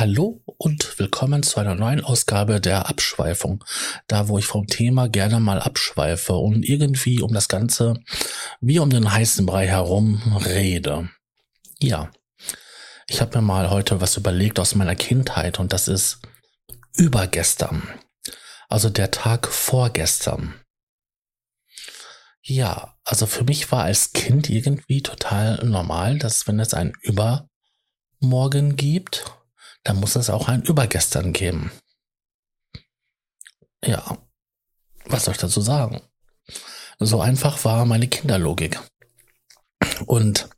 Hallo und willkommen zu einer neuen Ausgabe der Abschweifung. Da, wo ich vom Thema gerne mal abschweife und irgendwie um das Ganze wie um den heißen Brei herum rede. Ja, ich habe mir mal heute was überlegt aus meiner Kindheit und das ist übergestern. Also der Tag vorgestern. Ja, also für mich war als Kind irgendwie total normal, dass wenn es ein Übermorgen gibt, dann muss es auch ein Übergestern geben. Ja, was soll ich dazu sagen? So einfach war meine Kinderlogik. Und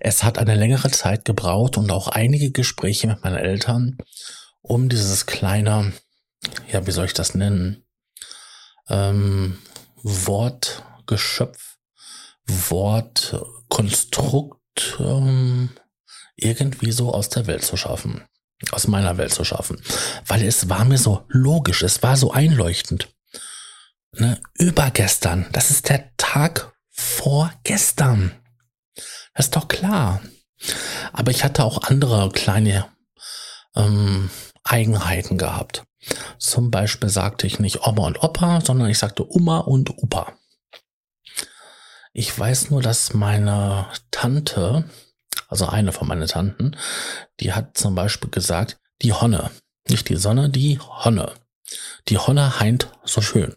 es hat eine längere Zeit gebraucht und auch einige Gespräche mit meinen Eltern, um dieses kleine, ja, wie soll ich das nennen, ähm, Wortgeschöpf, Wortkonstrukt ähm, irgendwie so aus der Welt zu schaffen aus meiner Welt zu schaffen. Weil es war mir so logisch, es war so einleuchtend. Ne? Übergestern, das ist der Tag vor gestern. Das ist doch klar. Aber ich hatte auch andere kleine ähm, Eigenheiten gehabt. Zum Beispiel sagte ich nicht Oma und Opa, sondern ich sagte Oma und Opa. Ich weiß nur, dass meine Tante also eine von meinen Tanten, die hat zum Beispiel gesagt, die Honne, nicht die Sonne, die Honne. Die Honne heint so schön.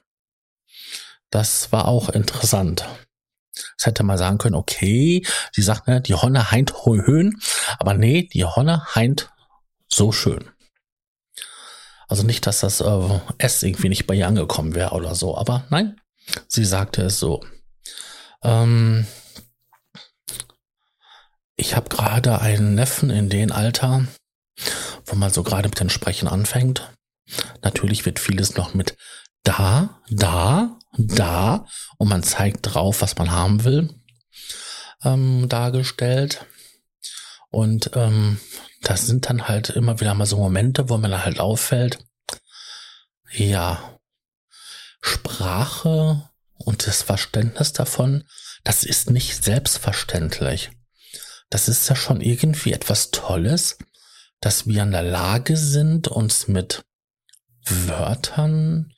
Das war auch interessant. Das hätte man sagen können, okay, sie sagt, ne, die Honne heint höhen, aber nee, die Honne heint so schön. Also nicht, dass das äh, S irgendwie nicht bei ihr angekommen wäre oder so, aber nein, sie sagte es so. Ähm, ich habe gerade einen Neffen in dem Alter, wo man so gerade mit dem Sprechen anfängt. Natürlich wird vieles noch mit da, da, da und man zeigt drauf, was man haben will, ähm, dargestellt. Und ähm, das sind dann halt immer wieder mal so Momente, wo man halt auffällt, ja, Sprache und das Verständnis davon, das ist nicht selbstverständlich das ist ja schon irgendwie etwas Tolles, dass wir in der Lage sind, uns mit Wörtern,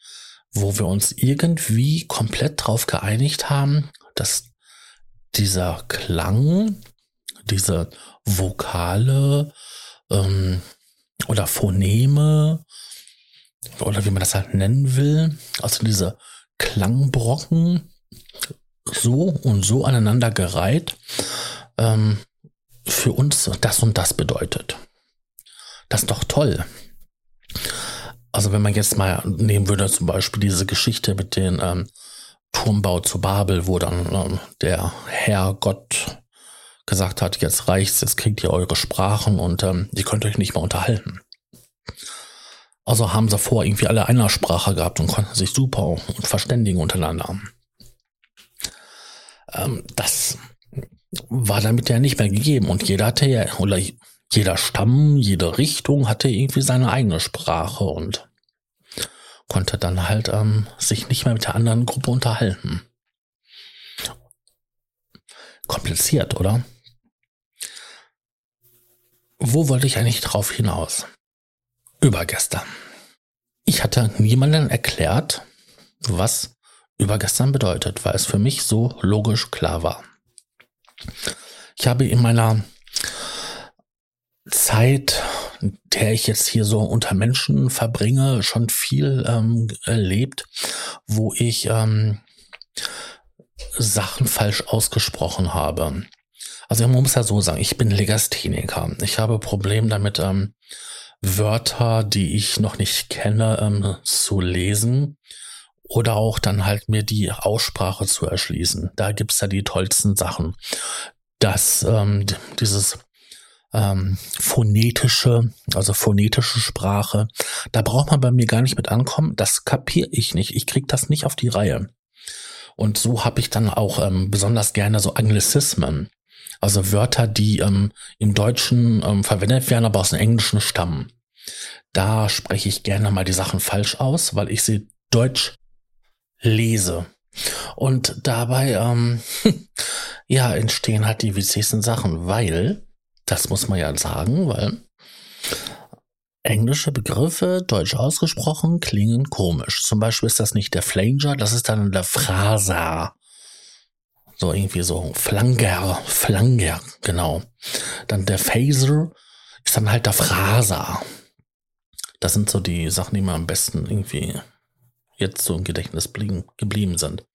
wo wir uns irgendwie komplett drauf geeinigt haben, dass dieser Klang, diese Vokale ähm, oder Phoneme oder wie man das halt nennen will, also diese Klangbrocken so und so aneinander gereiht, ähm, für uns das und das bedeutet. Das ist doch toll. Also wenn man jetzt mal nehmen würde, zum Beispiel diese Geschichte mit dem ähm, Turmbau zu Babel, wo dann ähm, der Herr Gott gesagt hat, jetzt reicht's, jetzt kriegt ihr eure Sprachen und ähm, ihr könnt euch nicht mehr unterhalten. Also haben sie vor irgendwie alle einer Sprache gehabt und konnten sich super und verständigen untereinander. Ähm, das war damit ja nicht mehr gegeben. Und jeder hatte ja, oder jeder Stamm, jede Richtung hatte irgendwie seine eigene Sprache und konnte dann halt ähm, sich nicht mehr mit der anderen Gruppe unterhalten. Kompliziert, oder? Wo wollte ich eigentlich drauf hinaus? Übergestern. Ich hatte niemandem erklärt, was übergestern bedeutet, weil es für mich so logisch klar war. Ich habe in meiner Zeit, der ich jetzt hier so unter Menschen verbringe, schon viel ähm, erlebt, wo ich ähm, Sachen falsch ausgesprochen habe. Also man muss ja so sagen, ich bin Legastheniker. Ich habe Probleme damit, ähm, Wörter, die ich noch nicht kenne, ähm, zu lesen oder auch dann halt mir die Aussprache zu erschließen. Da gibt's ja die tollsten Sachen. Das, ähm, dieses ähm, phonetische, also phonetische Sprache, da braucht man bei mir gar nicht mit ankommen. Das kapiere ich nicht. Ich krieg das nicht auf die Reihe. Und so habe ich dann auch ähm, besonders gerne so Anglizismen. Also Wörter, die ähm, im Deutschen ähm, verwendet werden, aber aus dem Englischen stammen. Da spreche ich gerne mal die Sachen falsch aus, weil ich sie Deutsch lese. Und dabei, ähm, ja, entstehen halt die witzigsten Sachen, weil, das muss man ja sagen, weil englische Begriffe, deutsch ausgesprochen, klingen komisch. Zum Beispiel ist das nicht der Flanger, das ist dann der Phraser. So irgendwie so Flanger, Flanger, genau. Dann der Phaser ist dann halt der Phraser. Das sind so die Sachen, die mir am besten irgendwie jetzt so im Gedächtnis blieben, geblieben sind.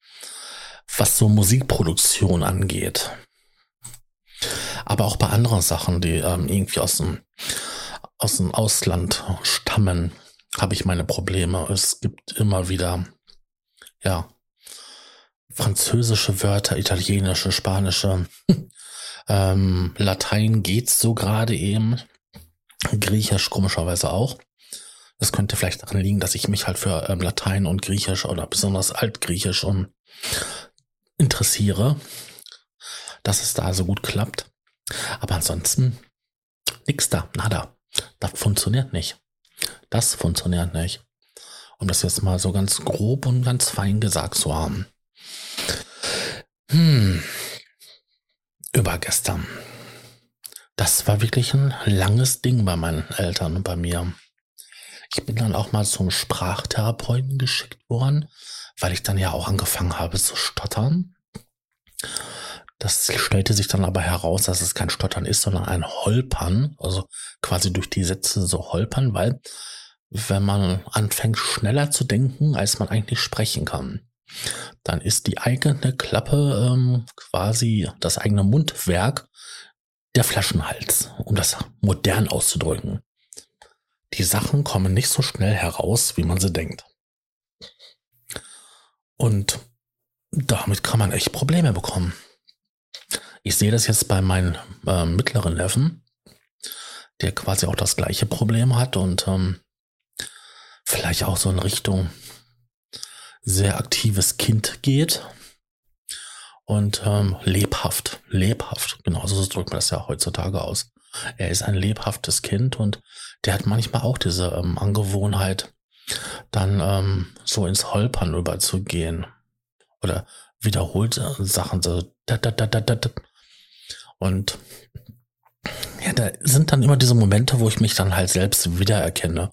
Was so Musikproduktion angeht. Aber auch bei anderen Sachen, die ähm, irgendwie aus dem, aus dem Ausland stammen, habe ich meine Probleme. Es gibt immer wieder, ja, französische Wörter, italienische, spanische, ähm, Latein geht's so gerade eben, Griechisch komischerweise auch. Das könnte vielleicht daran liegen, dass ich mich halt für ähm, Latein und Griechisch oder besonders Altgriechisch um interessiere, dass es da so gut klappt. Aber ansonsten nix da, nada. Das funktioniert nicht. Das funktioniert nicht. Um das jetzt mal so ganz grob und ganz fein gesagt zu haben. Hm. Übergestern. Das war wirklich ein langes Ding bei meinen Eltern und bei mir. Ich bin dann auch mal zum Sprachtherapeuten geschickt worden, weil ich dann ja auch angefangen habe zu stottern. Das stellte sich dann aber heraus, dass es kein Stottern ist, sondern ein Holpern, also quasi durch die Sätze so holpern, weil wenn man anfängt schneller zu denken, als man eigentlich sprechen kann, dann ist die eigene Klappe ähm, quasi das eigene Mundwerk der Flaschenhals, um das modern auszudrücken. Die Sachen kommen nicht so schnell heraus, wie man sie denkt. Und damit kann man echt Probleme bekommen. Ich sehe das jetzt bei meinem äh, mittleren Neffen, der quasi auch das gleiche Problem hat und ähm, vielleicht auch so in Richtung sehr aktives Kind geht und ähm, lebhaft, lebhaft, genau so drückt man das ja heutzutage aus. Er ist ein lebhaftes Kind und der hat manchmal auch diese ähm, Angewohnheit, dann ähm, so ins Holpern überzugehen oder wiederholt Sachen so da, da, da, da, da. und ja, da sind dann immer diese Momente, wo ich mich dann halt selbst wiedererkenne,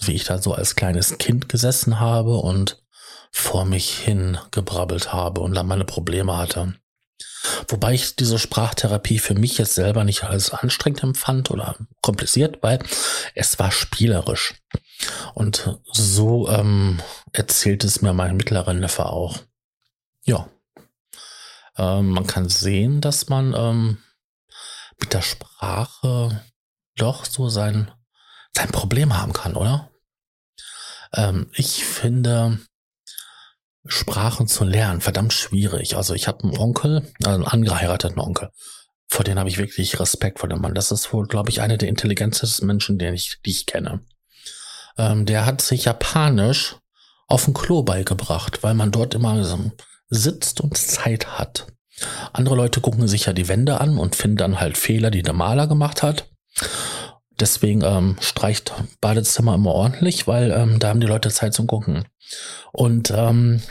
wie ich da so als kleines Kind gesessen habe und vor mich hin gebrabbelt habe und dann meine Probleme hatte. Wobei ich diese Sprachtherapie für mich jetzt selber nicht als anstrengend empfand oder kompliziert, weil es war spielerisch. Und so ähm, erzählt es mir mein mittlerer Neffe auch. Ja. Ähm, man kann sehen, dass man ähm, mit der Sprache doch so sein, sein Problem haben kann, oder? Ähm, ich finde, Sprachen zu lernen, verdammt schwierig. Also ich habe einen Onkel, also einen angeheirateten Onkel. Vor dem habe ich wirklich Respekt vor dem Mann. Das ist wohl, glaube ich, einer der intelligentesten Menschen, den ich, die ich kenne. Ähm, der hat sich Japanisch auf dem Klo beigebracht, weil man dort immer so sitzt und Zeit hat. Andere Leute gucken sich ja die Wände an und finden dann halt Fehler, die der Maler gemacht hat. Deswegen ähm, streicht Badezimmer immer ordentlich, weil ähm, da haben die Leute Zeit zum Gucken. Und ähm,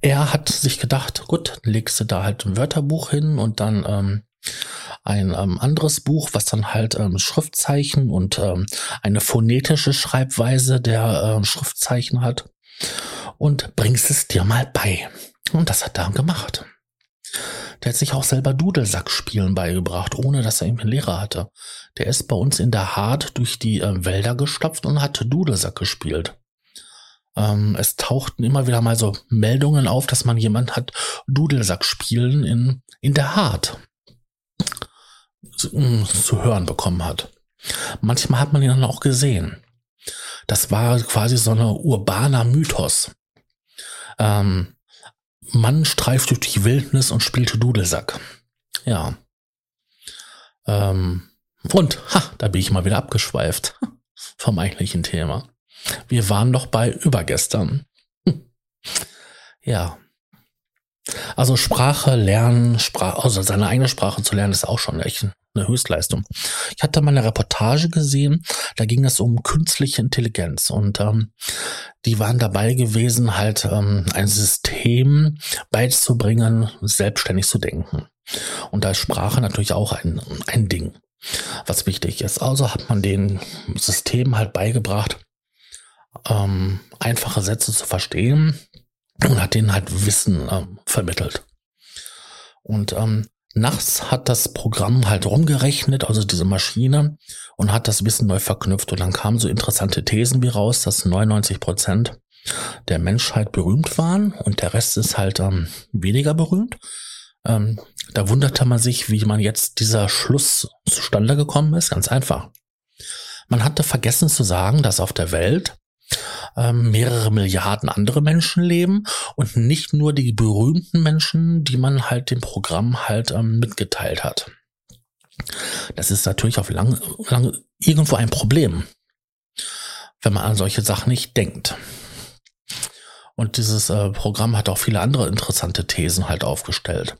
er hat sich gedacht, gut, legst du da halt ein Wörterbuch hin und dann ähm, ein ähm, anderes Buch, was dann halt ähm, Schriftzeichen und ähm, eine phonetische Schreibweise der ähm, Schriftzeichen hat und bringst es dir mal bei. Und das hat er gemacht. Der hat sich auch selber Dudelsack-Spielen beigebracht, ohne dass er eben einen Lehrer hatte. Der ist bei uns in der Hart durch die äh, Wälder gestopft und hat Dudelsack gespielt. Ähm, es tauchten immer wieder mal so Meldungen auf, dass man jemand hat Dudelsack spielen in, in der Hart zu, mm, zu hören bekommen hat. Manchmal hat man ihn dann auch gesehen. Das war quasi so ein urbaner Mythos. Ähm, Mann streift durch die Wildnis und spielte Dudelsack. Ja. Ähm, und, ha, da bin ich mal wieder abgeschweift vom eigentlichen Thema. Wir waren doch bei übergestern. Ja. Also Sprache lernen, Sprache, also seine eigene Sprache zu lernen, ist auch schon echt eine Höchstleistung. Ich hatte mal eine Reportage gesehen, da ging es um künstliche Intelligenz und ähm, die waren dabei gewesen, halt ähm, ein System beizubringen, selbstständig zu denken. Und da ist Sprache natürlich auch ein, ein Ding. was wichtig ist. Also hat man den System halt beigebracht, ähm, einfache Sätze zu verstehen und hat denen halt Wissen ähm, vermittelt. Und ähm, nachts hat das Programm halt rumgerechnet, also diese Maschine, und hat das Wissen neu verknüpft. Und dann kamen so interessante Thesen wie raus, dass 99 Prozent der Menschheit berühmt waren und der Rest ist halt ähm, weniger berühmt. Ähm, da wunderte man sich, wie man jetzt dieser Schluss zustande gekommen ist. Ganz einfach. Man hatte vergessen zu sagen, dass auf der Welt ähm, mehrere Milliarden andere Menschen leben und nicht nur die berühmten Menschen, die man halt dem Programm halt ähm, mitgeteilt hat. Das ist natürlich auf lang, lang irgendwo ein Problem, wenn man an solche Sachen nicht denkt. Und dieses äh, Programm hat auch viele andere interessante Thesen halt aufgestellt.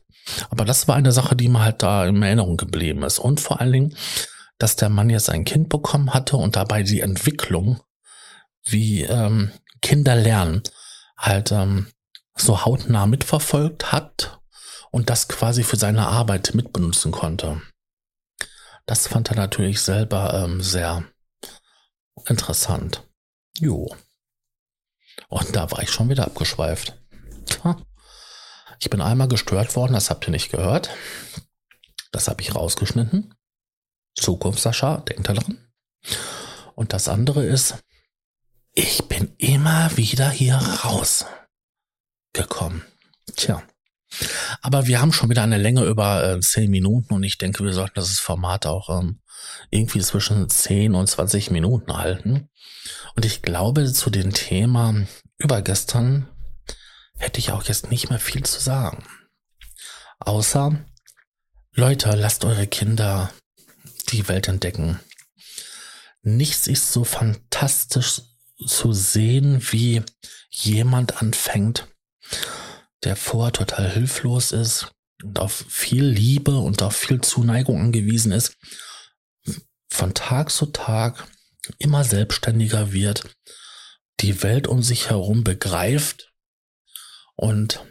Aber das war eine Sache, die mir halt da in Erinnerung geblieben ist. Und vor allen Dingen, dass der Mann jetzt ein Kind bekommen hatte und dabei die Entwicklung, wie ähm, Kinder lernen, halt ähm, so hautnah mitverfolgt hat und das quasi für seine Arbeit mitbenutzen konnte. Das fand er natürlich selber ähm, sehr interessant. Jo. Und da war ich schon wieder abgeschweift. Ich bin einmal gestört worden, das habt ihr nicht gehört. Das habe ich rausgeschnitten. Zukunft, Sascha, denkt daran. Und das andere ist, ich bin immer wieder hier rausgekommen. Tja. Aber wir haben schon wieder eine Länge über äh, 10 Minuten und ich denke, wir sollten das Format auch ähm, irgendwie zwischen 10 und 20 Minuten halten. Und ich glaube, zu dem Thema übergestern hätte ich auch jetzt nicht mehr viel zu sagen. Außer, Leute, lasst eure Kinder die Welt entdecken. Nichts ist so fantastisch zu sehen, wie jemand anfängt, der vorher total hilflos ist und auf viel Liebe und auf viel Zuneigung angewiesen ist, von Tag zu Tag immer selbstständiger wird, die Welt um sich herum begreift und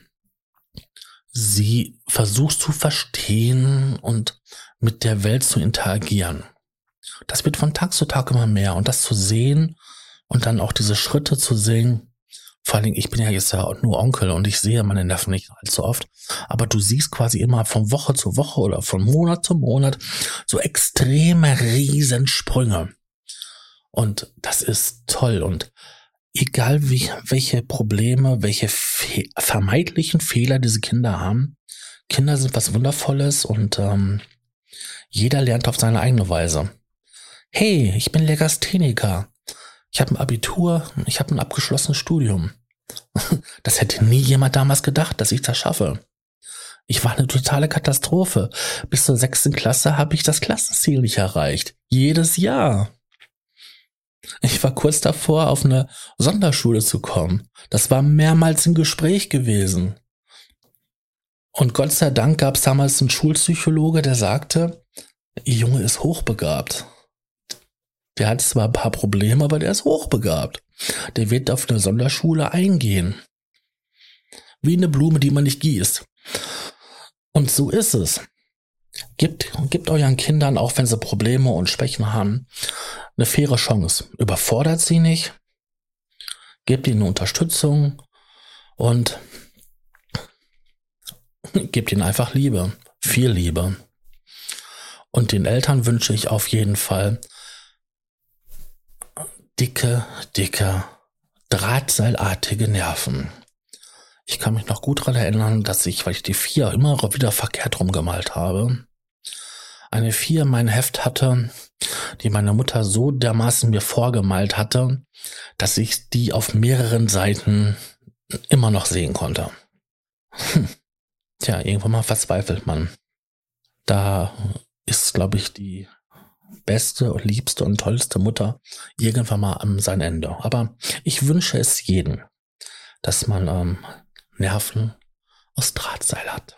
sie versucht zu verstehen und mit der Welt zu interagieren. Das wird von Tag zu Tag immer mehr und das zu sehen und dann auch diese Schritte zu sehen, vor allen Dingen, ich bin ja jetzt ja nur Onkel und ich sehe meine Neffen nicht allzu oft, aber du siehst quasi immer von Woche zu Woche oder von Monat zu Monat so extreme Riesensprünge. Und das ist toll und egal wie, welche Probleme, welche fe vermeintlichen Fehler diese Kinder haben, Kinder sind was Wundervolles und ähm, jeder lernt auf seine eigene Weise. Hey, ich bin Legastheniker. Ich habe ein Abitur, ich habe ein abgeschlossenes Studium. Das hätte nie jemand damals gedacht, dass ich das schaffe. Ich war eine totale Katastrophe. Bis zur sechsten Klasse habe ich das Klassenziel nicht erreicht. Jedes Jahr. Ich war kurz davor, auf eine Sonderschule zu kommen. Das war mehrmals ein Gespräch gewesen. Und Gott sei Dank gab es damals einen Schulpsychologe, der sagte, Ihr Junge ist hochbegabt. Der hat zwar ein paar Probleme, aber der ist hochbegabt. Der wird auf eine Sonderschule eingehen. Wie eine Blume, die man nicht gießt. Und so ist es. Gebt, gebt euren Kindern, auch wenn sie Probleme und Schwächen haben, eine faire Chance. Überfordert sie nicht. Gebt ihnen Unterstützung und gebt ihnen einfach Liebe. Viel Liebe. Und den Eltern wünsche ich auf jeden Fall, dicke, dicke, drahtseilartige Nerven. Ich kann mich noch gut daran erinnern, dass ich, weil ich die vier immer wieder verkehrt rumgemalt habe, eine vier in meinem Heft hatte, die meine Mutter so dermaßen mir vorgemalt hatte, dass ich die auf mehreren Seiten immer noch sehen konnte. Hm. Tja, irgendwann mal verzweifelt man. Da ist, glaube ich, die beste und liebste und tollste Mutter irgendwann mal am sein Ende. Aber ich wünsche es jedem, dass man ähm, Nerven aus Drahtseil hat.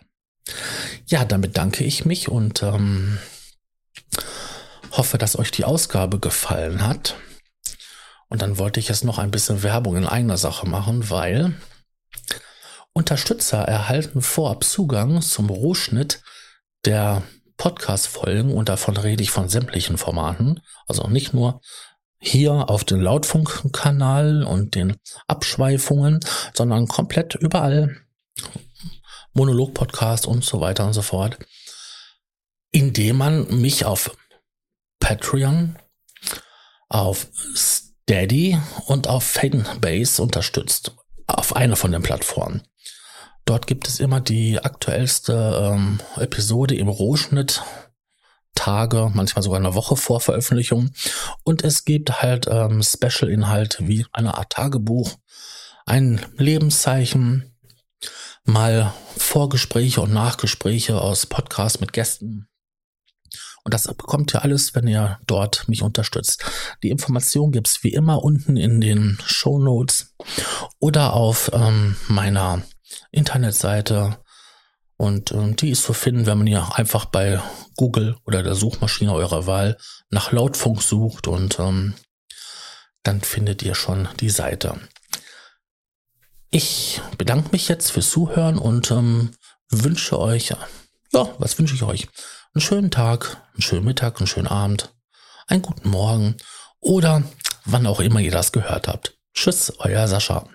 Ja, damit danke ich mich und ähm, hoffe, dass euch die Ausgabe gefallen hat. Und dann wollte ich jetzt noch ein bisschen Werbung in eigener Sache machen, weil Unterstützer erhalten vorab Zugang zum Rohschnitt der Podcast-Folgen und davon rede ich von sämtlichen Formaten. Also nicht nur hier auf den Lautfunkkanal und den Abschweifungen, sondern komplett überall. Monolog-Podcast und so weiter und so fort. Indem man mich auf Patreon, auf Steady und auf Fanbase unterstützt. Auf einer von den Plattformen. Dort gibt es immer die aktuellste ähm, Episode im Rohschnitt. Tage, manchmal sogar eine Woche vor Veröffentlichung. Und es gibt halt ähm, Special-Inhalte wie eine Art Tagebuch, ein Lebenszeichen, mal Vorgespräche und Nachgespräche aus Podcasts mit Gästen. Und das bekommt ihr alles, wenn ihr dort mich unterstützt. Die Information gibt's wie immer unten in den Show Notes oder auf ähm, meiner Internetseite. Und ähm, die ist zu finden, wenn man hier einfach bei Google oder der Suchmaschine eurer Wahl nach Lautfunk sucht und ähm, dann findet ihr schon die Seite. Ich bedanke mich jetzt fürs Zuhören und ähm, wünsche euch, ja, was wünsche ich euch? Einen schönen Tag, einen schönen Mittag, einen schönen Abend, einen guten Morgen oder wann auch immer ihr das gehört habt. Tschüss, euer Sascha.